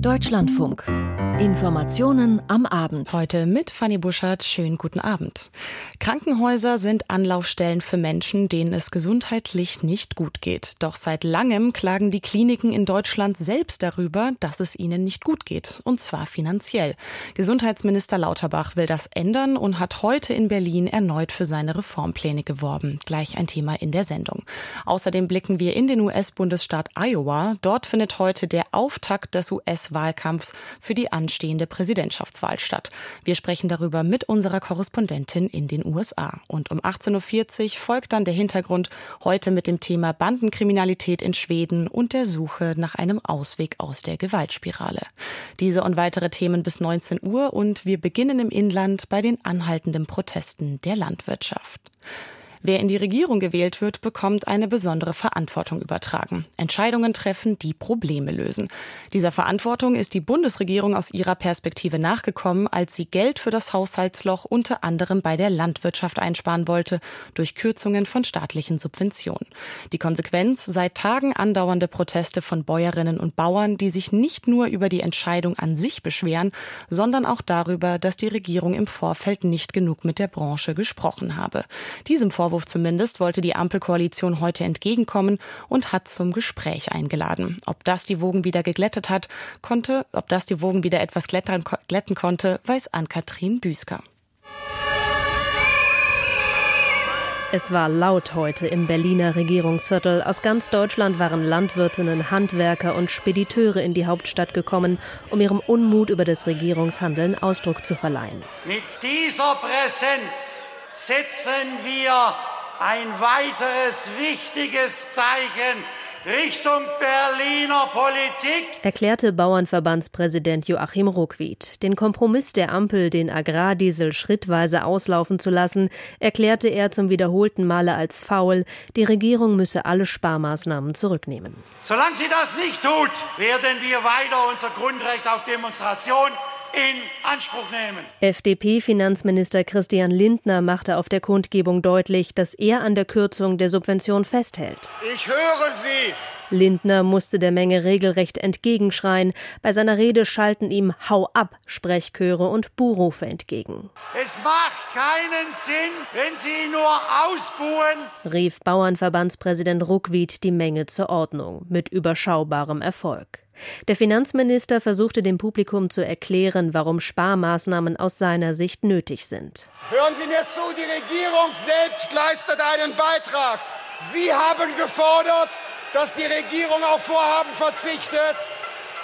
Deutschlandfunk. Informationen am Abend. Heute mit Fanny Buschert. Schönen guten Abend. Krankenhäuser sind Anlaufstellen für Menschen, denen es gesundheitlich nicht gut geht. Doch seit langem klagen die Kliniken in Deutschland selbst darüber, dass es ihnen nicht gut geht. Und zwar finanziell. Gesundheitsminister Lauterbach will das ändern und hat heute in Berlin erneut für seine Reformpläne geworben. Gleich ein Thema in der Sendung. Außerdem blicken wir in den US-Bundesstaat Iowa. Dort findet heute der Auftakt des US-Wahlkampfs für die An anstehende Präsidentschaftswahl statt. Wir sprechen darüber mit unserer Korrespondentin in den USA. Und um 18.40 Uhr folgt dann der Hintergrund heute mit dem Thema Bandenkriminalität in Schweden und der Suche nach einem Ausweg aus der Gewaltspirale. Diese und weitere Themen bis 19 Uhr und wir beginnen im Inland bei den anhaltenden Protesten der Landwirtschaft. Wer in die Regierung gewählt wird, bekommt eine besondere Verantwortung übertragen. Entscheidungen treffen, die Probleme lösen. Dieser Verantwortung ist die Bundesregierung aus ihrer Perspektive nachgekommen, als sie Geld für das Haushaltsloch unter anderem bei der Landwirtschaft einsparen wollte, durch Kürzungen von staatlichen Subventionen. Die Konsequenz seit Tagen andauernde Proteste von Bäuerinnen und Bauern, die sich nicht nur über die Entscheidung an sich beschweren, sondern auch darüber, dass die Regierung im Vorfeld nicht genug mit der Branche gesprochen habe. Diesem Vorwurf Vorwurf zumindest wollte die Ampelkoalition heute entgegenkommen und hat zum Gespräch eingeladen. Ob das die Wogen wieder geglättet hat, konnte, ob das die Wogen wieder etwas glätten, glätten konnte, weiß Ann-Kathrin Büsker. Es war laut heute im Berliner Regierungsviertel. Aus ganz Deutschland waren Landwirtinnen, Handwerker und Spediteure in die Hauptstadt gekommen, um ihrem Unmut über das Regierungshandeln Ausdruck zu verleihen. Mit dieser Präsenz setzen wir ein weiteres wichtiges Zeichen Richtung Berliner Politik, erklärte Bauernverbandspräsident Joachim Ruckwied. Den Kompromiss der Ampel, den Agrardiesel schrittweise auslaufen zu lassen, erklärte er zum wiederholten Male als faul. Die Regierung müsse alle Sparmaßnahmen zurücknehmen. Solange sie das nicht tut, werden wir weiter unser Grundrecht auf Demonstration in Anspruch nehmen. FDP-Finanzminister Christian Lindner machte auf der Kundgebung deutlich, dass er an der Kürzung der Subvention festhält. Ich höre Sie. Lindner musste der Menge regelrecht entgegenschreien. Bei seiner Rede schalten ihm Hau ab Sprechchöre und Buhrufe entgegen. Es macht keinen Sinn, wenn Sie nur ausbuhen, rief Bauernverbandspräsident Ruckwied die Menge zur Ordnung mit überschaubarem Erfolg. Der Finanzminister versuchte dem Publikum zu erklären, warum Sparmaßnahmen aus seiner Sicht nötig sind. Hören Sie mir zu, die Regierung selbst leistet einen Beitrag. Sie haben gefordert, dass die Regierung auf Vorhaben verzichtet.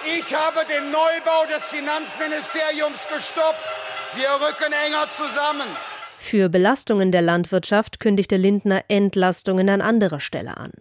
Ich habe den Neubau des Finanzministeriums gestoppt. Wir rücken enger zusammen. Für Belastungen der Landwirtschaft kündigte Lindner Entlastungen an anderer Stelle an.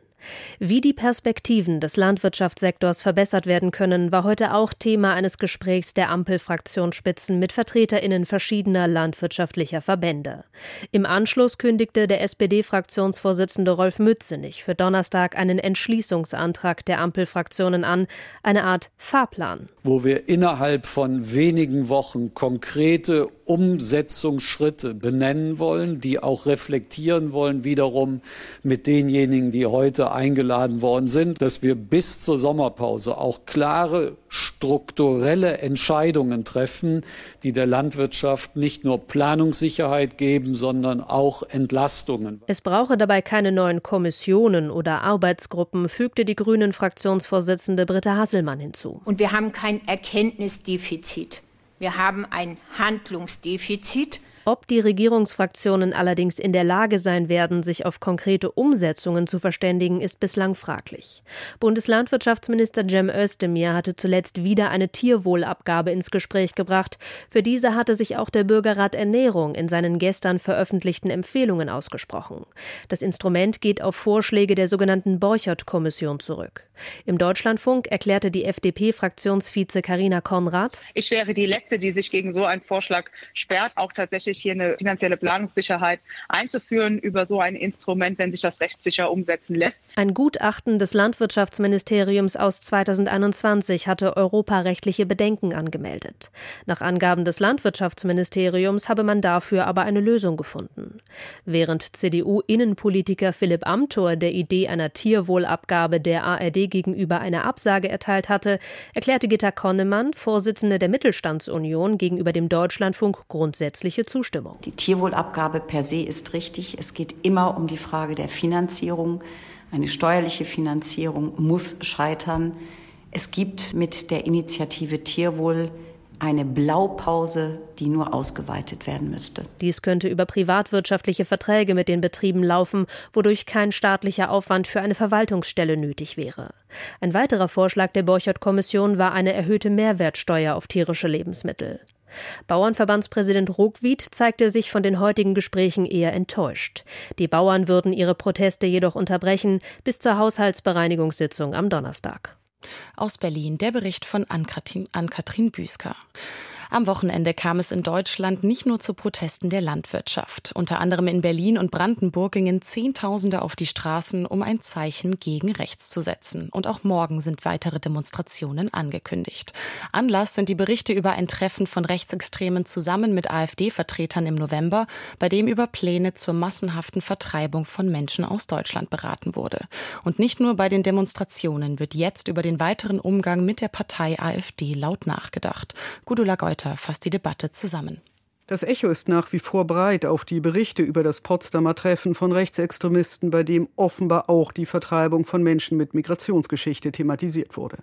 Wie die Perspektiven des Landwirtschaftssektors verbessert werden können, war heute auch Thema eines Gesprächs der Ampelfraktionsspitzen mit Vertreterinnen verschiedener landwirtschaftlicher Verbände. Im Anschluss kündigte der SPD-Fraktionsvorsitzende Rolf Mützenich für Donnerstag einen Entschließungsantrag der Ampelfraktionen an, eine Art Fahrplan. Wo wir innerhalb von wenigen Wochen konkrete Umsetzungsschritte benennen wollen, die auch reflektieren wollen, wiederum mit denjenigen, die heute eingeladen worden sind, dass wir bis zur Sommerpause auch klare strukturelle Entscheidungen treffen, die der Landwirtschaft nicht nur Planungssicherheit geben, sondern auch Entlastungen. Es brauche dabei keine neuen Kommissionen oder Arbeitsgruppen, fügte die Grünen Fraktionsvorsitzende Britta Hasselmann hinzu. Und wir haben kein Erkenntnisdefizit. Wir haben ein Handlungsdefizit. Ob die Regierungsfraktionen allerdings in der Lage sein werden, sich auf konkrete Umsetzungen zu verständigen, ist bislang fraglich. Bundeslandwirtschaftsminister Cem Özdemir hatte zuletzt wieder eine Tierwohlabgabe ins Gespräch gebracht. Für diese hatte sich auch der Bürgerrat Ernährung in seinen gestern veröffentlichten Empfehlungen ausgesprochen. Das Instrument geht auf Vorschläge der sogenannten Borchert-Kommission zurück. Im Deutschlandfunk erklärte die FDP-Fraktionsvize Karina Konrad: Ich wäre die Letzte, die sich gegen so einen Vorschlag sperrt, auch tatsächlich wichtig, hier eine finanzielle Planungssicherheit einzuführen über so ein Instrument, wenn sich das rechtssicher umsetzen lässt. Ein Gutachten des Landwirtschaftsministeriums aus 2021 hatte europarechtliche Bedenken angemeldet. Nach Angaben des Landwirtschaftsministeriums habe man dafür aber eine Lösung gefunden. Während CDU-Innenpolitiker Philipp Amthor der Idee einer Tierwohlabgabe der ARD gegenüber eine Absage erteilt hatte, erklärte Gitta Konnemann, Vorsitzende der Mittelstandsunion, gegenüber dem Deutschlandfunk grundsätzliche Zustimmung. Die Tierwohlabgabe per se ist richtig. Es geht immer um die Frage der Finanzierung. Eine steuerliche Finanzierung muss scheitern. Es gibt mit der Initiative Tierwohl eine Blaupause, die nur ausgeweitet werden müsste. Dies könnte über privatwirtschaftliche Verträge mit den Betrieben laufen, wodurch kein staatlicher Aufwand für eine Verwaltungsstelle nötig wäre. Ein weiterer Vorschlag der Borchert-Kommission war eine erhöhte Mehrwertsteuer auf tierische Lebensmittel. Bauernverbandspräsident Ruckwied zeigte sich von den heutigen Gesprächen eher enttäuscht. Die Bauern würden ihre Proteste jedoch unterbrechen bis zur Haushaltsbereinigungssitzung am Donnerstag. Aus Berlin der Bericht von Ann-Kathrin Büsker. Am Wochenende kam es in Deutschland nicht nur zu Protesten der Landwirtschaft. Unter anderem in Berlin und Brandenburg gingen Zehntausende auf die Straßen, um ein Zeichen gegen rechts zu setzen. Und auch morgen sind weitere Demonstrationen angekündigt. Anlass sind die Berichte über ein Treffen von Rechtsextremen zusammen mit AfD-Vertretern im November, bei dem über Pläne zur massenhaften Vertreibung von Menschen aus Deutschland beraten wurde. Und nicht nur bei den Demonstrationen wird jetzt über den weiteren Umgang mit der Partei AfD laut nachgedacht. Gudula Geuter Reporter fasst die Debatte zusammen. Das Echo ist nach wie vor breit auf die Berichte über das Potsdamer Treffen von Rechtsextremisten, bei dem offenbar auch die Vertreibung von Menschen mit Migrationsgeschichte thematisiert wurde.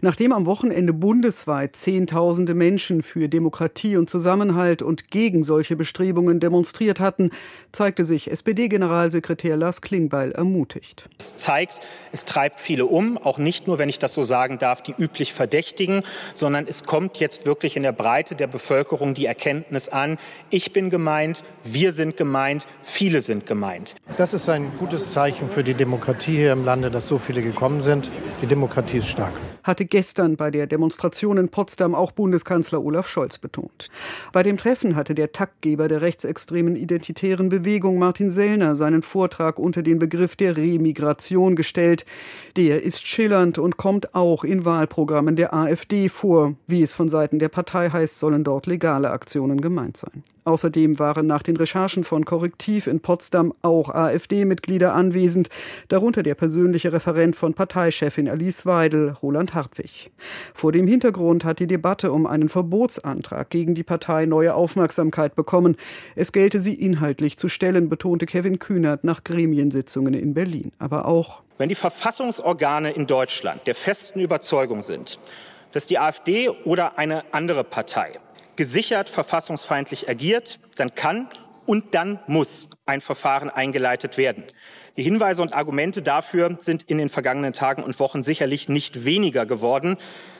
Nachdem am Wochenende bundesweit Zehntausende Menschen für Demokratie und Zusammenhalt und gegen solche Bestrebungen demonstriert hatten, zeigte sich SPD-Generalsekretär Lars Klingbeil ermutigt. Es zeigt, es treibt viele um, auch nicht nur, wenn ich das so sagen darf, die üblich Verdächtigen, sondern es kommt jetzt wirklich in der Breite der Bevölkerung die Erkenntnis an, an, ich bin gemeint, wir sind gemeint, viele sind gemeint. Das ist ein gutes Zeichen für die Demokratie hier im Lande, dass so viele gekommen sind. Die Demokratie ist stark. Hatte gestern bei der Demonstration in Potsdam auch Bundeskanzler Olaf Scholz betont. Bei dem Treffen hatte der Taktgeber der rechtsextremen identitären Bewegung Martin Sellner seinen Vortrag unter den Begriff der Remigration gestellt. Der ist schillernd und kommt auch in Wahlprogrammen der AfD vor. Wie es von Seiten der Partei heißt, sollen dort legale Aktionen gemeint gemeint sein. Außerdem waren nach den Recherchen von Korrektiv in Potsdam auch AfD-Mitglieder anwesend, darunter der persönliche Referent von Parteichefin Alice Weidel, Roland Hartwig. Vor dem Hintergrund hat die Debatte um einen Verbotsantrag gegen die Partei neue Aufmerksamkeit bekommen. Es gelte sie inhaltlich zu stellen, betonte Kevin Kühnert nach Gremiensitzungen in Berlin. Aber auch wenn die Verfassungsorgane in Deutschland der festen Überzeugung sind, dass die AfD oder eine andere Partei gesichert verfassungsfeindlich agiert, dann kann und dann muss ein Verfahren eingeleitet werden. Die Hinweise und Argumente dafür sind in den vergangenen Tagen und Wochen sicherlich nicht weniger geworden.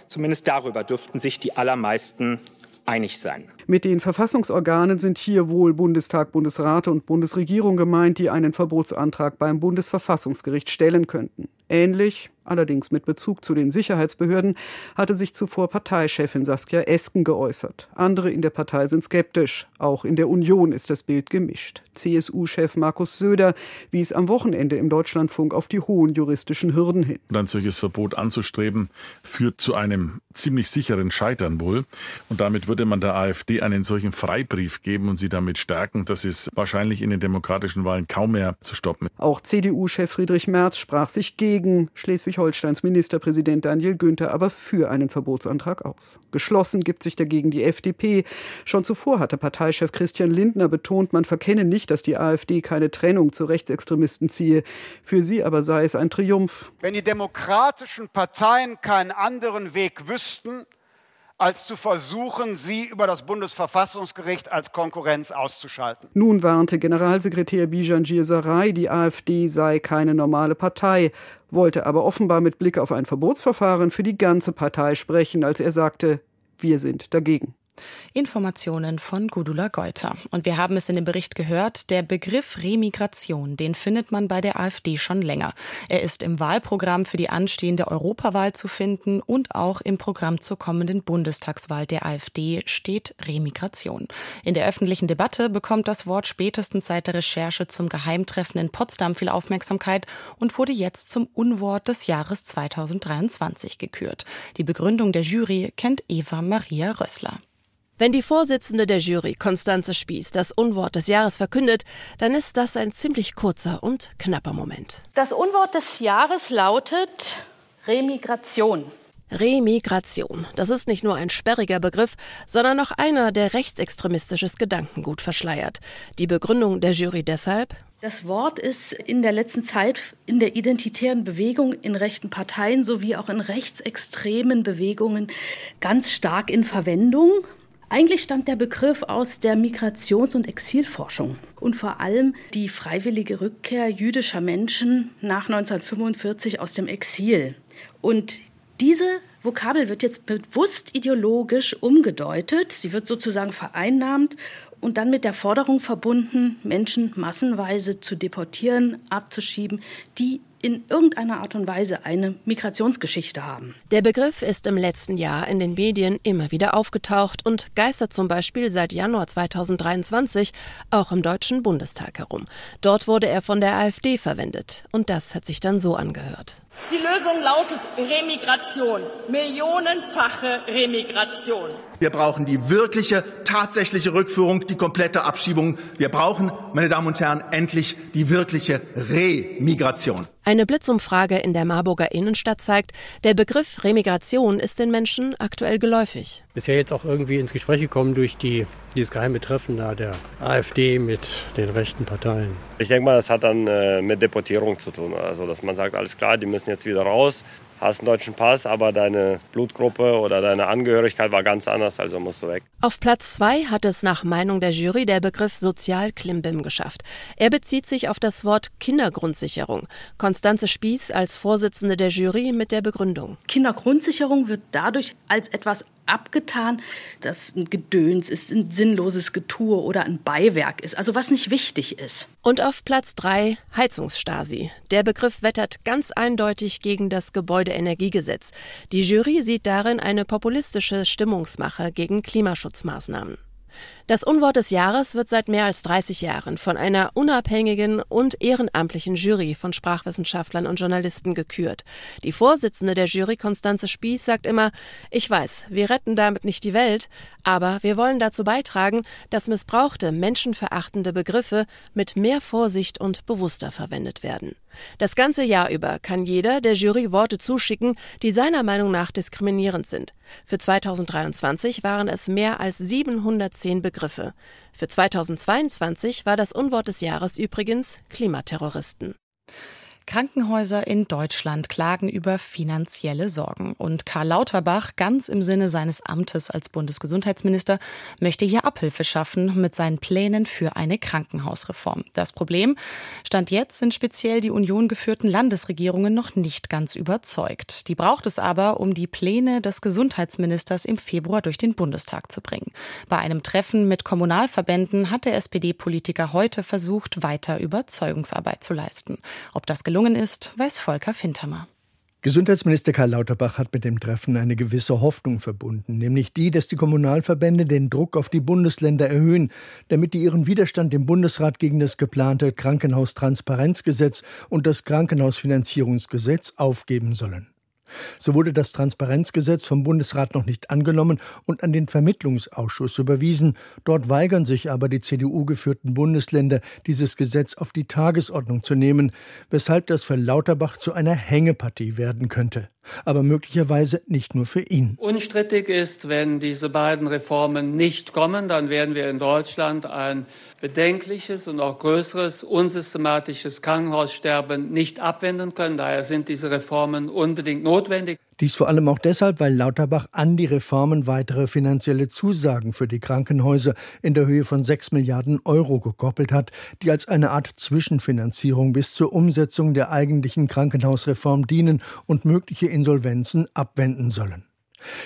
Zumindest darüber dürften sich die allermeisten einig sein. Mit den Verfassungsorganen sind hier wohl Bundestag, Bundesrat und Bundesregierung gemeint, die einen Verbotsantrag beim Bundesverfassungsgericht stellen könnten. Ähnlich, allerdings mit Bezug zu den Sicherheitsbehörden, hatte sich zuvor Parteichefin Saskia Esken geäußert. Andere in der Partei sind skeptisch. Auch in der Union ist das Bild gemischt. CSU-Chef Markus Söder wies am Wochenende im Deutschlandfunk auf die hohen juristischen Hürden hin. ein solches Verbot anzustreben, führt zu einem ziemlich sicheren Scheitern wohl. Und damit würde man der AfD einen solchen Freibrief geben und sie damit stärken. Das ist wahrscheinlich in den demokratischen Wahlen kaum mehr zu stoppen. Auch CDU-Chef Friedrich Merz sprach sich gegen Schleswig-Holsteins Ministerpräsident Daniel Günther aber für einen Verbotsantrag aus. Geschlossen gibt sich dagegen die FDP. Schon zuvor hatte Parteichef Christian Lindner betont, man verkenne nicht, dass die AfD keine Trennung zu Rechtsextremisten ziehe. Für sie aber sei es ein Triumph. Wenn die demokratischen Parteien keinen anderen Weg wüssten, als zu versuchen, sie über das Bundesverfassungsgericht als Konkurrenz auszuschalten. Nun warnte Generalsekretär Bijan Sarai, die AfD sei keine normale Partei, wollte aber offenbar mit Blick auf ein Verbotsverfahren für die ganze Partei sprechen, als er sagte, wir sind dagegen. Informationen von Gudula Geuter. Und wir haben es in dem Bericht gehört, der Begriff Remigration, den findet man bei der AfD schon länger. Er ist im Wahlprogramm für die anstehende Europawahl zu finden und auch im Programm zur kommenden Bundestagswahl der AfD steht Remigration. In der öffentlichen Debatte bekommt das Wort spätestens seit der Recherche zum Geheimtreffen in Potsdam viel Aufmerksamkeit und wurde jetzt zum Unwort des Jahres 2023 gekürt. Die Begründung der Jury kennt Eva Maria Rössler. Wenn die Vorsitzende der Jury, Konstanze Spieß, das Unwort des Jahres verkündet, dann ist das ein ziemlich kurzer und knapper Moment. Das Unwort des Jahres lautet Remigration. Remigration. Das ist nicht nur ein sperriger Begriff, sondern auch einer, der rechtsextremistisches Gedankengut verschleiert. Die Begründung der Jury deshalb? Das Wort ist in der letzten Zeit in der identitären Bewegung in rechten Parteien sowie auch in rechtsextremen Bewegungen ganz stark in Verwendung. Eigentlich stammt der Begriff aus der Migrations- und Exilforschung und vor allem die freiwillige Rückkehr jüdischer Menschen nach 1945 aus dem Exil. Und diese Vokabel wird jetzt bewusst ideologisch umgedeutet. Sie wird sozusagen vereinnahmt und dann mit der Forderung verbunden, Menschen massenweise zu deportieren, abzuschieben, die in irgendeiner Art und Weise eine Migrationsgeschichte haben. Der Begriff ist im letzten Jahr in den Medien immer wieder aufgetaucht und geistert zum Beispiel seit Januar 2023 auch im Deutschen Bundestag herum. Dort wurde er von der AfD verwendet und das hat sich dann so angehört. Die Lösung lautet Remigration, millionenfache Remigration. Wir brauchen die wirkliche, tatsächliche Rückführung, die komplette Abschiebung. Wir brauchen, meine Damen und Herren, endlich die wirkliche Remigration. Eine Blitzumfrage in der Marburger Innenstadt zeigt, der Begriff Remigration ist den Menschen aktuell geläufig. Bisher jetzt auch irgendwie ins Gespräch gekommen durch die, dieses geheime Treffen da der AfD mit den rechten Parteien. Ich denke mal, das hat dann äh, mit Deportierung zu tun. Also, dass man sagt, alles klar, die müssen jetzt wieder raus hast einen deutschen Pass, aber deine Blutgruppe oder deine Angehörigkeit war ganz anders, also musst du weg. Auf Platz zwei hat es nach Meinung der Jury der Begriff Sozialklimbim geschafft. Er bezieht sich auf das Wort Kindergrundsicherung. Konstanze Spieß als Vorsitzende der Jury mit der Begründung. Kindergrundsicherung wird dadurch als etwas abgetan, dass ein Gedöns ist, ein sinnloses Getue oder ein Beiwerk ist, also was nicht wichtig ist. Und auf Platz 3 Heizungsstasi. Der Begriff wettert ganz eindeutig gegen das Gebäudeenergiegesetz. Die Jury sieht darin eine populistische Stimmungsmache gegen Klimaschutzmaßnahmen. Das Unwort des Jahres wird seit mehr als 30 Jahren von einer unabhängigen und ehrenamtlichen Jury von Sprachwissenschaftlern und Journalisten gekürt. Die Vorsitzende der Jury, Konstanze Spieß, sagt immer, ich weiß, wir retten damit nicht die Welt, aber wir wollen dazu beitragen, dass missbrauchte, menschenverachtende Begriffe mit mehr Vorsicht und bewusster verwendet werden. Das ganze Jahr über kann jeder der Jury Worte zuschicken, die seiner Meinung nach diskriminierend sind. Für 2023 waren es mehr als 710 Begriffe. Für 2022 war das Unwort des Jahres übrigens Klimaterroristen. Krankenhäuser in Deutschland klagen über finanzielle Sorgen. Und Karl Lauterbach, ganz im Sinne seines Amtes als Bundesgesundheitsminister, möchte hier Abhilfe schaffen mit seinen Plänen für eine Krankenhausreform. Das Problem, Stand jetzt sind speziell die Union geführten Landesregierungen noch nicht ganz überzeugt. Die braucht es aber, um die Pläne des Gesundheitsministers im Februar durch den Bundestag zu bringen. Bei einem Treffen mit Kommunalverbänden hat der SPD-Politiker heute versucht, weiter Überzeugungsarbeit zu leisten. Ob das gelungen ist, weiß Volker Fintermer. Gesundheitsminister Karl Lauterbach hat mit dem Treffen eine gewisse Hoffnung verbunden, nämlich die, dass die Kommunalverbände den Druck auf die Bundesländer erhöhen, damit die ihren Widerstand im Bundesrat gegen das geplante Krankenhaustransparenzgesetz und das Krankenhausfinanzierungsgesetz aufgeben sollen. So wurde das Transparenzgesetz vom Bundesrat noch nicht angenommen und an den Vermittlungsausschuss überwiesen. Dort weigern sich aber die CDU geführten Bundesländer, dieses Gesetz auf die Tagesordnung zu nehmen, weshalb das für Lauterbach zu einer Hängepartie werden könnte aber möglicherweise nicht nur für ihn. Unstrittig ist, wenn diese beiden Reformen nicht kommen, dann werden wir in Deutschland ein bedenkliches und auch größeres unsystematisches Krankenhaussterben nicht abwenden können. Daher sind diese Reformen unbedingt notwendig. Dies vor allem auch deshalb, weil Lauterbach an die Reformen weitere finanzielle Zusagen für die Krankenhäuser in der Höhe von 6 Milliarden Euro gekoppelt hat, die als eine Art Zwischenfinanzierung bis zur Umsetzung der eigentlichen Krankenhausreform dienen und mögliche Insolvenzen abwenden sollen.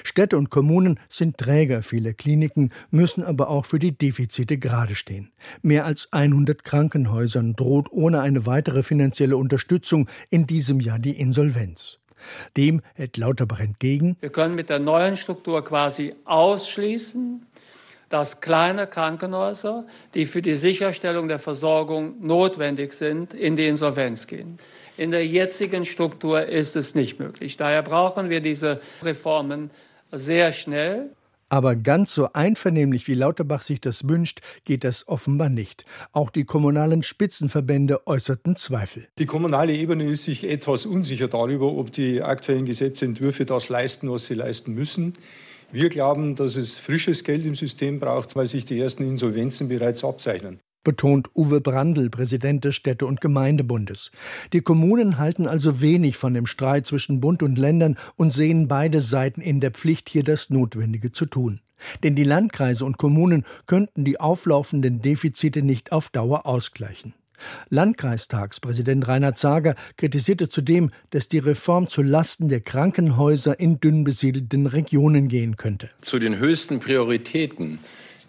Städte und Kommunen sind Träger vieler Kliniken, müssen aber auch für die Defizite gerade stehen. Mehr als 100 Krankenhäusern droht ohne eine weitere finanzielle Unterstützung in diesem Jahr die Insolvenz. Dem hält Lauterbach entgegen. Wir können mit der neuen Struktur quasi ausschließen, dass kleine Krankenhäuser, die für die Sicherstellung der Versorgung notwendig sind, in die Insolvenz gehen. In der jetzigen Struktur ist es nicht möglich. Daher brauchen wir diese Reformen sehr schnell. Aber ganz so einvernehmlich wie Lauterbach sich das wünscht, geht das offenbar nicht. Auch die kommunalen Spitzenverbände äußerten Zweifel. Die kommunale Ebene ist sich etwas unsicher darüber, ob die aktuellen Gesetzentwürfe das leisten, was sie leisten müssen. Wir glauben, dass es frisches Geld im System braucht, weil sich die ersten Insolvenzen bereits abzeichnen betont Uwe Brandl, Präsident des Städte- und Gemeindebundes. Die Kommunen halten also wenig von dem Streit zwischen Bund und Ländern und sehen beide Seiten in der Pflicht, hier das Notwendige zu tun. Denn die Landkreise und Kommunen könnten die auflaufenden Defizite nicht auf Dauer ausgleichen. Landkreistagspräsident Reinhard Zager kritisierte zudem, dass die Reform zu Lasten der Krankenhäuser in dünn besiedelten Regionen gehen könnte. Zu den höchsten Prioritäten,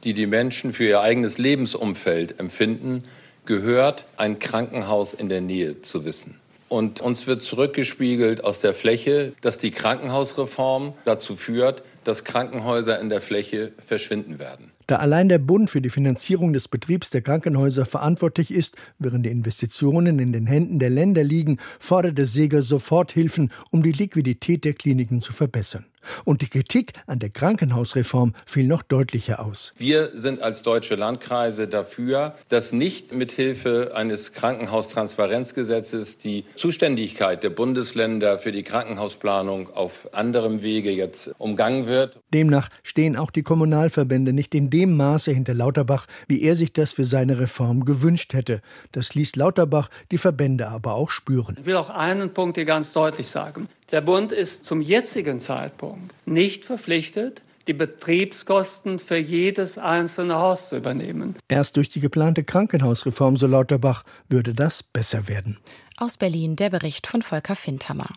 die die Menschen für ihr eigenes Lebensumfeld empfinden, gehört, ein Krankenhaus in der Nähe zu wissen. Und uns wird zurückgespiegelt aus der Fläche, dass die Krankenhausreform dazu führt, dass Krankenhäuser in der Fläche verschwinden werden. Da allein der Bund für die Finanzierung des Betriebs der Krankenhäuser verantwortlich ist, während die Investitionen in den Händen der Länder liegen, forderte Seger Soforthilfen, um die Liquidität der Kliniken zu verbessern. Und die Kritik an der Krankenhausreform fiel noch deutlicher aus. Wir sind als deutsche Landkreise dafür, dass nicht mit Hilfe eines Krankenhaustransparenzgesetzes die Zuständigkeit der Bundesländer für die Krankenhausplanung auf anderem Wege jetzt umgangen wird. Demnach stehen auch die Kommunalverbände nicht in dem Maße hinter Lauterbach, wie er sich das für seine Reform gewünscht hätte. Das ließ Lauterbach die Verbände aber auch spüren. Ich will auch einen Punkt hier ganz deutlich sagen. Der Bund ist zum jetzigen Zeitpunkt nicht verpflichtet, die Betriebskosten für jedes einzelne Haus zu übernehmen. Erst durch die geplante Krankenhausreform, so Lauterbach, würde das besser werden. Aus Berlin der Bericht von Volker Findhammer.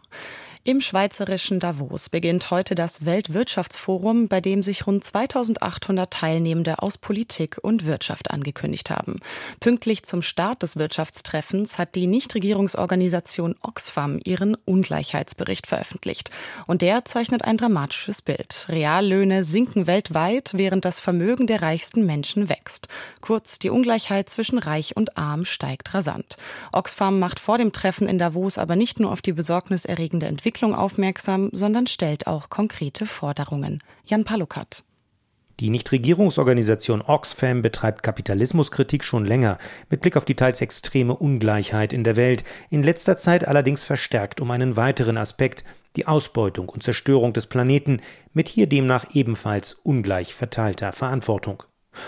Im schweizerischen Davos beginnt heute das Weltwirtschaftsforum, bei dem sich rund 2800 Teilnehmende aus Politik und Wirtschaft angekündigt haben. Pünktlich zum Start des Wirtschaftstreffens hat die Nichtregierungsorganisation Oxfam ihren Ungleichheitsbericht veröffentlicht. Und der zeichnet ein dramatisches Bild. Reallöhne sinken weltweit, während das Vermögen der reichsten Menschen wächst. Kurz, die Ungleichheit zwischen Reich und Arm steigt rasant. Oxfam macht vor dem Treffen in Davos aber nicht nur auf die besorgniserregende Entwicklung Entwicklung aufmerksam, sondern stellt auch konkrete Forderungen. Jan Palukat. Die Nichtregierungsorganisation Oxfam betreibt Kapitalismuskritik schon länger, mit Blick auf die teils extreme Ungleichheit in der Welt, in letzter Zeit allerdings verstärkt um einen weiteren Aspekt, die Ausbeutung und Zerstörung des Planeten, mit hier demnach ebenfalls ungleich verteilter Verantwortung.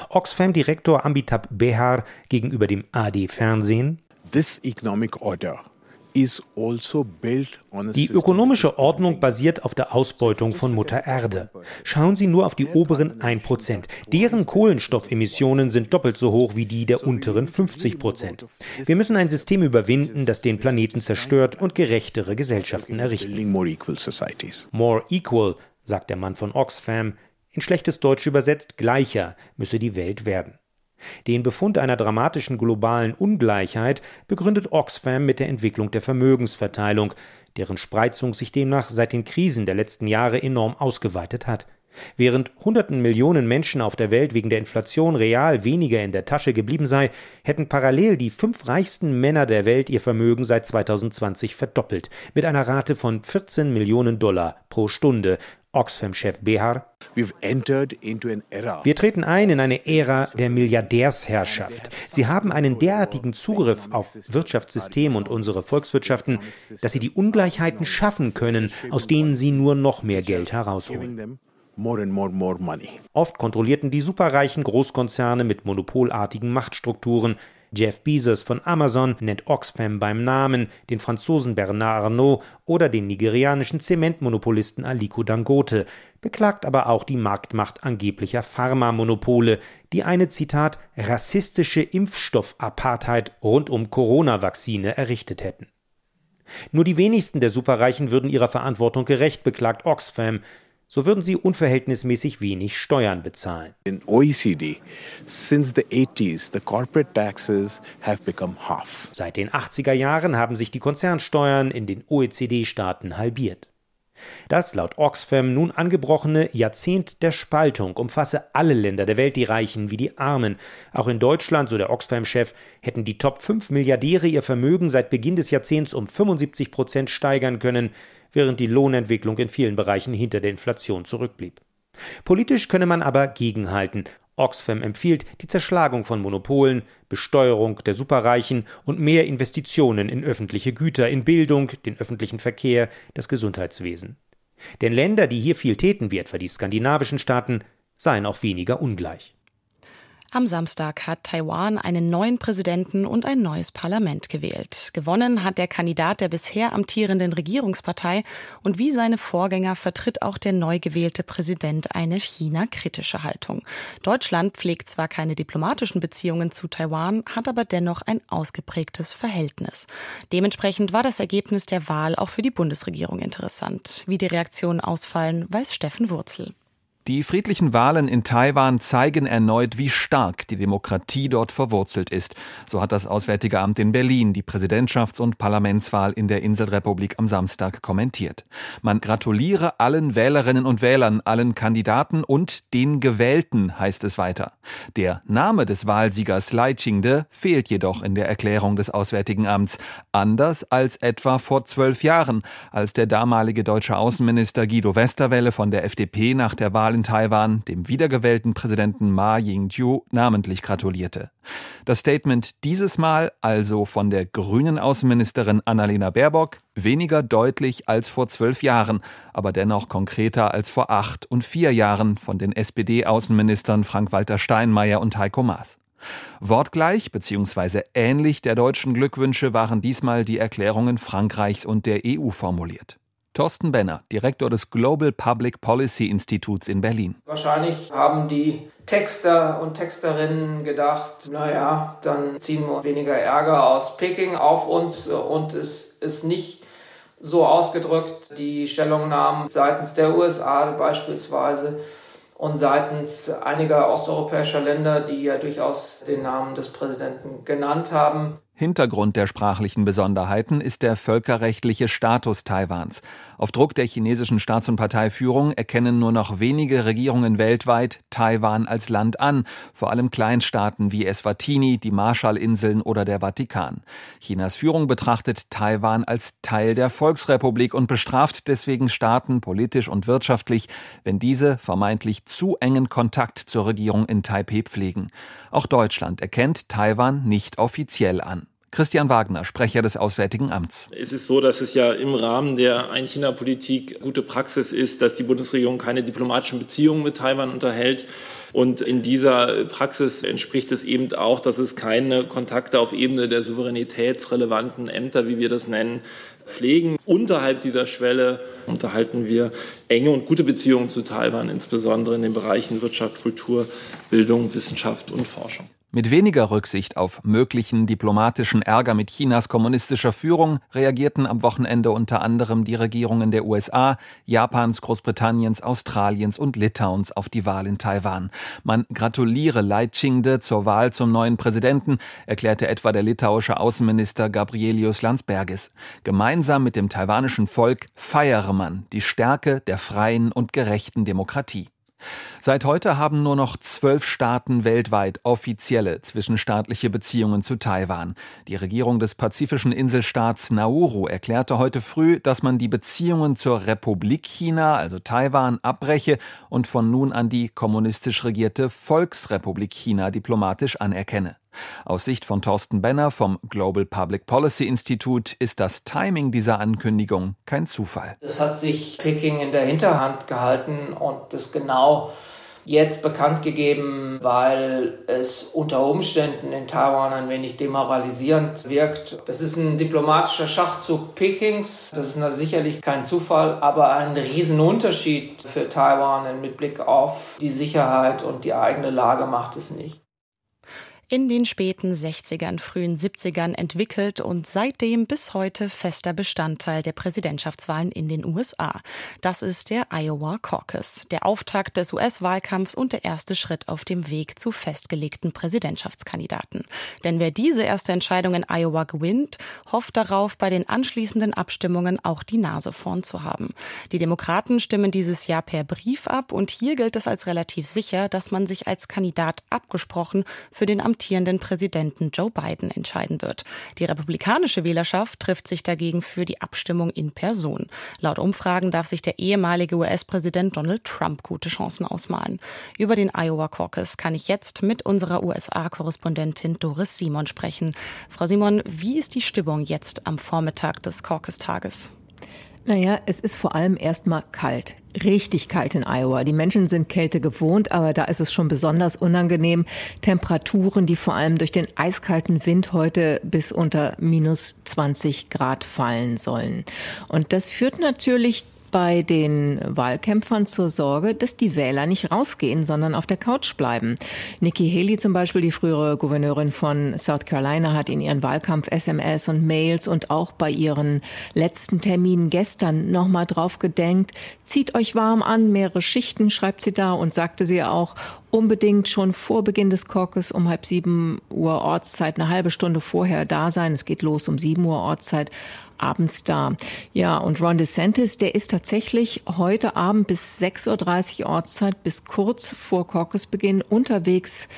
Oxfam-Direktor Ambitab Behar gegenüber dem AD Fernsehen This economic order die ökonomische Ordnung basiert auf der Ausbeutung von Mutter Erde. Schauen Sie nur auf die oberen 1%. Deren Kohlenstoffemissionen sind doppelt so hoch wie die der unteren 50%. Wir müssen ein System überwinden, das den Planeten zerstört und gerechtere Gesellschaften errichten. More equal, sagt der Mann von Oxfam, in schlechtes Deutsch übersetzt gleicher müsse die Welt werden. Den Befund einer dramatischen globalen Ungleichheit begründet Oxfam mit der Entwicklung der Vermögensverteilung, deren Spreizung sich demnach seit den Krisen der letzten Jahre enorm ausgeweitet hat. Während hunderten Millionen Menschen auf der Welt wegen der Inflation real weniger in der Tasche geblieben sei, hätten parallel die fünf reichsten Männer der Welt ihr Vermögen seit 2020 verdoppelt, mit einer Rate von 14 Millionen Dollar pro Stunde, Oxfam-Chef Behar. Wir treten ein in eine Ära der Milliardärsherrschaft. Sie haben einen derartigen Zugriff auf Wirtschaftssystem und unsere Volkswirtschaften, dass sie die Ungleichheiten schaffen können, aus denen sie nur noch mehr Geld herausholen. Oft kontrollierten die superreichen Großkonzerne mit monopolartigen Machtstrukturen Jeff Bezos von Amazon nennt Oxfam beim Namen, den Franzosen Bernard Arnault oder den nigerianischen Zementmonopolisten Aliko Dangote, beklagt aber auch die Marktmacht angeblicher Pharmamonopole, die eine Zitat rassistische Impfstoffapartheid rund um Corona-Vakzine errichtet hätten. Nur die wenigsten der Superreichen würden ihrer Verantwortung gerecht, beklagt Oxfam. So würden sie unverhältnismäßig wenig Steuern bezahlen. In OECD, since the 80s, the corporate taxes have become half. Seit den 80er Jahren haben sich die Konzernsteuern in den OECD-Staaten halbiert. Das laut Oxfam nun angebrochene Jahrzehnt der Spaltung umfasse alle Länder der Welt, die Reichen wie die Armen. Auch in Deutschland, so der Oxfam-Chef, hätten die Top 5 Milliardäre ihr Vermögen seit Beginn des Jahrzehnts um 75 Prozent steigern können während die Lohnentwicklung in vielen Bereichen hinter der Inflation zurückblieb. Politisch könne man aber gegenhalten. Oxfam empfiehlt die Zerschlagung von Monopolen, Besteuerung der Superreichen und mehr Investitionen in öffentliche Güter, in Bildung, den öffentlichen Verkehr, das Gesundheitswesen. Denn Länder, die hier viel täten, wie etwa die skandinavischen Staaten, seien auch weniger ungleich. Am Samstag hat Taiwan einen neuen Präsidenten und ein neues Parlament gewählt. Gewonnen hat der Kandidat der bisher amtierenden Regierungspartei und wie seine Vorgänger vertritt auch der neu gewählte Präsident eine China-kritische Haltung. Deutschland pflegt zwar keine diplomatischen Beziehungen zu Taiwan, hat aber dennoch ein ausgeprägtes Verhältnis. Dementsprechend war das Ergebnis der Wahl auch für die Bundesregierung interessant. Wie die Reaktionen ausfallen, weiß Steffen Wurzel. Die friedlichen Wahlen in Taiwan zeigen erneut, wie stark die Demokratie dort verwurzelt ist. So hat das Auswärtige Amt in Berlin die Präsidentschafts- und Parlamentswahl in der Inselrepublik am Samstag kommentiert. Man gratuliere allen Wählerinnen und Wählern, allen Kandidaten und den Gewählten, heißt es weiter. Der Name des Wahlsiegers Lai Ching-de fehlt jedoch in der Erklärung des Auswärtigen Amts. Anders als etwa vor zwölf Jahren, als der damalige deutsche Außenminister Guido Westerwelle von der FDP nach der Wahl in Taiwan dem wiedergewählten Präsidenten Ma Ying-jeou namentlich gratulierte. Das Statement dieses Mal also von der grünen Außenministerin Annalena Baerbock weniger deutlich als vor zwölf Jahren, aber dennoch konkreter als vor acht und vier Jahren von den SPD-Außenministern Frank-Walter Steinmeier und Heiko Maas. Wortgleich bzw. ähnlich der deutschen Glückwünsche waren diesmal die Erklärungen Frankreichs und der EU formuliert. Thorsten Benner, Direktor des Global Public Policy Instituts in Berlin. Wahrscheinlich haben die Texter und Texterinnen gedacht, naja, dann ziehen wir weniger Ärger aus Peking auf uns und es ist nicht so ausgedrückt, die Stellungnahmen seitens der USA beispielsweise und seitens einiger osteuropäischer Länder, die ja durchaus den Namen des Präsidenten genannt haben. Hintergrund der sprachlichen Besonderheiten ist der völkerrechtliche Status Taiwans. Auf Druck der chinesischen Staats- und Parteiführung erkennen nur noch wenige Regierungen weltweit Taiwan als Land an, vor allem Kleinstaaten wie Eswatini, die Marshallinseln oder der Vatikan. Chinas Führung betrachtet Taiwan als Teil der Volksrepublik und bestraft deswegen Staaten politisch und wirtschaftlich, wenn diese vermeintlich zu engen Kontakt zur Regierung in Taipeh pflegen. Auch Deutschland erkennt Taiwan nicht offiziell an. Christian Wagner, Sprecher des Auswärtigen Amts. Es ist so, dass es ja im Rahmen der Ein-China-Politik gute Praxis ist, dass die Bundesregierung keine diplomatischen Beziehungen mit Taiwan unterhält. Und in dieser Praxis entspricht es eben auch, dass es keine Kontakte auf Ebene der souveränitätsrelevanten Ämter, wie wir das nennen, pflegen. Unterhalb dieser Schwelle unterhalten wir enge und gute Beziehungen zu Taiwan, insbesondere in den Bereichen Wirtschaft, Kultur, Bildung, Wissenschaft und Forschung. Mit weniger Rücksicht auf möglichen diplomatischen Ärger mit Chinas kommunistischer Führung reagierten am Wochenende unter anderem die Regierungen der USA, Japans, Großbritanniens, Australiens und Litauens auf die Wahl in Taiwan. Man gratuliere Lai Ching-de zur Wahl zum neuen Präsidenten, erklärte etwa der litauische Außenminister Gabrielius Landsbergis. Gemeinsam mit dem taiwanischen Volk feiere man die Stärke der freien und gerechten Demokratie. Seit heute haben nur noch zwölf Staaten weltweit offizielle zwischenstaatliche Beziehungen zu Taiwan. Die Regierung des pazifischen Inselstaats Nauru erklärte heute früh, dass man die Beziehungen zur Republik China, also Taiwan, abbreche und von nun an die kommunistisch regierte Volksrepublik China diplomatisch anerkenne. Aus Sicht von Thorsten Benner vom Global Public Policy Institute ist das Timing dieser Ankündigung kein Zufall. Es hat sich Peking in der Hinterhand gehalten und das genau jetzt bekannt gegeben, weil es unter Umständen in Taiwan ein wenig demoralisierend wirkt. Das ist ein diplomatischer Schachzug Pekings. Das ist sicherlich kein Zufall, aber ein Riesenunterschied für Taiwan mit Blick auf die Sicherheit und die eigene Lage macht es nicht. In den späten 60ern, frühen 70ern entwickelt und seitdem bis heute fester Bestandteil der Präsidentschaftswahlen in den USA. Das ist der Iowa Caucus, der Auftakt des US-Wahlkampfs und der erste Schritt auf dem Weg zu festgelegten Präsidentschaftskandidaten. Denn wer diese erste Entscheidung in Iowa gewinnt, hofft darauf, bei den anschließenden Abstimmungen auch die Nase vorn zu haben. Die Demokraten stimmen dieses Jahr per Brief ab und hier gilt es als relativ sicher, dass man sich als Kandidat abgesprochen für den amtierenden Präsidenten Joe Biden entscheiden wird. Die republikanische Wählerschaft trifft sich dagegen für die Abstimmung in Person. Laut Umfragen darf sich der ehemalige US-Präsident Donald Trump gute Chancen ausmalen. Über den Iowa Caucus kann ich jetzt mit unserer USA-Korrespondentin Doris Simon sprechen. Frau Simon, wie ist die Stimmung jetzt am Vormittag des Caucus-Tages? Naja, es ist vor allem erstmal kalt. Richtig kalt in Iowa. Die Menschen sind Kälte gewohnt, aber da ist es schon besonders unangenehm. Temperaturen, die vor allem durch den eiskalten Wind heute bis unter minus 20 Grad fallen sollen. Und das führt natürlich bei den Wahlkämpfern zur Sorge, dass die Wähler nicht rausgehen, sondern auf der Couch bleiben. Nikki Haley zum Beispiel, die frühere Gouverneurin von South Carolina, hat in ihren Wahlkampf-SMS und Mails und auch bei ihren letzten Terminen gestern nochmal drauf gedenkt. Zieht euch warm an, mehrere Schichten, schreibt sie da und sagte sie auch, unbedingt schon vor Beginn des Caucus um halb sieben Uhr Ortszeit, eine halbe Stunde vorher da sein. Es geht los um sieben Uhr Ortszeit abends da. Ja, und Ron DeSantis, der ist tatsächlich heute Abend bis 6.30 Uhr Ortszeit, bis kurz vor Caucusbeginn unterwegs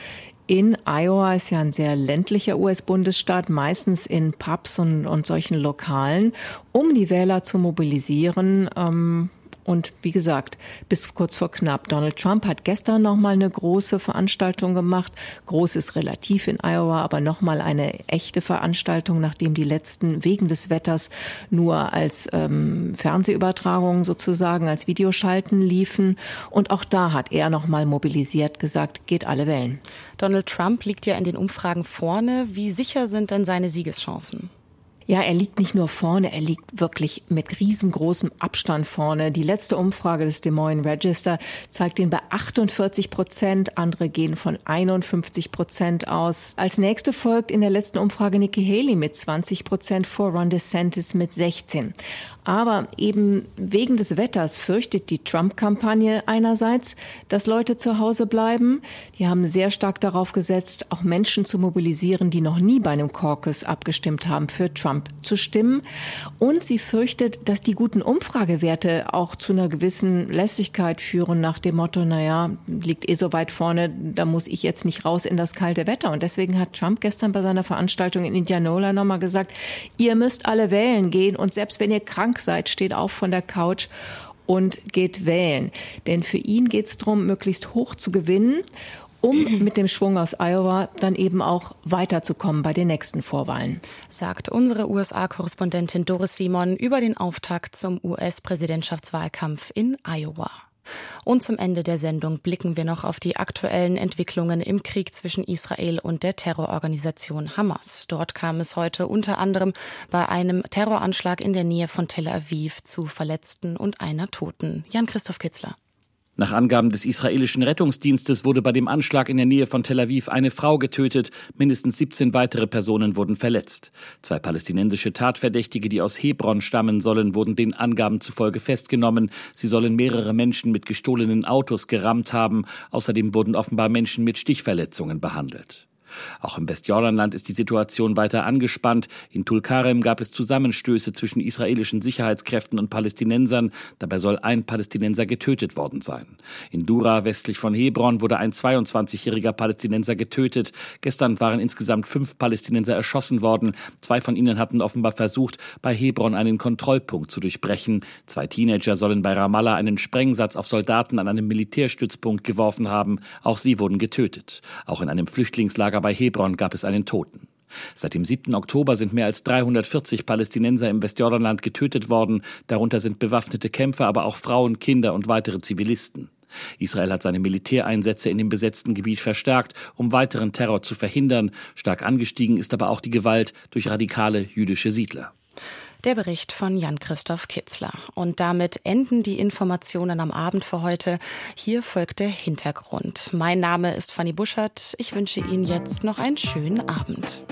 in Iowa ist ja ein sehr ländlicher US-Bundesstaat, meistens in Pubs und, und solchen Lokalen, um die Wähler zu mobilisieren. Ähm, und wie gesagt, bis kurz vor knapp. Donald Trump hat gestern noch mal eine große Veranstaltung gemacht. Groß ist relativ in Iowa, aber noch mal eine echte Veranstaltung, nachdem die letzten wegen des Wetters nur als ähm, Fernsehübertragung sozusagen, als Videoschalten liefen. Und auch da hat er noch mal mobilisiert, gesagt, geht alle Wellen. Donald Trump liegt ja in den Umfragen vorne. Wie sicher sind denn seine Siegeschancen? Ja, er liegt nicht nur vorne, er liegt wirklich mit riesengroßem Abstand vorne. Die letzte Umfrage des Des Moines Register zeigt ihn bei 48 Prozent. Andere gehen von 51 Prozent aus. Als nächste folgt in der letzten Umfrage Nikki Haley mit 20 Prozent vor Ron DeSantis mit 16. Aber eben wegen des Wetters fürchtet die Trump-Kampagne einerseits, dass Leute zu Hause bleiben. Die haben sehr stark darauf gesetzt, auch Menschen zu mobilisieren, die noch nie bei einem Caucus abgestimmt haben, für Trump zu stimmen. Und sie fürchtet, dass die guten Umfragewerte auch zu einer gewissen Lässigkeit führen nach dem Motto, naja, liegt eh so weit vorne, da muss ich jetzt nicht raus in das kalte Wetter. Und deswegen hat Trump gestern bei seiner Veranstaltung in Indianola nochmal gesagt, ihr müsst alle wählen gehen und selbst wenn ihr krank seid, steht auf von der Couch und geht wählen. Denn für ihn geht es darum, möglichst hoch zu gewinnen, um mit dem Schwung aus Iowa dann eben auch weiterzukommen bei den nächsten Vorwahlen. Sagt unsere USA-Korrespondentin Doris Simon über den Auftakt zum US-Präsidentschaftswahlkampf in Iowa. Und zum Ende der Sendung blicken wir noch auf die aktuellen Entwicklungen im Krieg zwischen Israel und der Terrororganisation Hamas. Dort kam es heute unter anderem bei einem Terroranschlag in der Nähe von Tel Aviv zu Verletzten und einer Toten. Jan-Christoph Kitzler. Nach Angaben des israelischen Rettungsdienstes wurde bei dem Anschlag in der Nähe von Tel Aviv eine Frau getötet, mindestens 17 weitere Personen wurden verletzt. Zwei palästinensische Tatverdächtige, die aus Hebron stammen sollen, wurden den Angaben zufolge festgenommen. Sie sollen mehrere Menschen mit gestohlenen Autos gerammt haben. Außerdem wurden offenbar Menschen mit Stichverletzungen behandelt. Auch im Westjordanland ist die Situation weiter angespannt. In Tulkarem gab es Zusammenstöße zwischen israelischen Sicherheitskräften und Palästinensern. Dabei soll ein Palästinenser getötet worden sein. In Dura, westlich von Hebron, wurde ein 22-jähriger Palästinenser getötet. Gestern waren insgesamt fünf Palästinenser erschossen worden. Zwei von ihnen hatten offenbar versucht, bei Hebron einen Kontrollpunkt zu durchbrechen. Zwei Teenager sollen bei Ramallah einen Sprengsatz auf Soldaten an einem Militärstützpunkt geworfen haben. Auch sie wurden getötet. Auch in einem Flüchtlingslager bei Hebron gab es einen Toten. Seit dem 7. Oktober sind mehr als 340 Palästinenser im Westjordanland getötet worden, darunter sind bewaffnete Kämpfer, aber auch Frauen, Kinder und weitere Zivilisten. Israel hat seine Militäreinsätze in dem besetzten Gebiet verstärkt, um weiteren Terror zu verhindern. Stark angestiegen ist aber auch die Gewalt durch radikale jüdische Siedler. Der Bericht von Jan-Christoph Kitzler. Und damit enden die Informationen am Abend für heute. Hier folgt der Hintergrund. Mein Name ist Fanny Buschert. Ich wünsche Ihnen jetzt noch einen schönen Abend.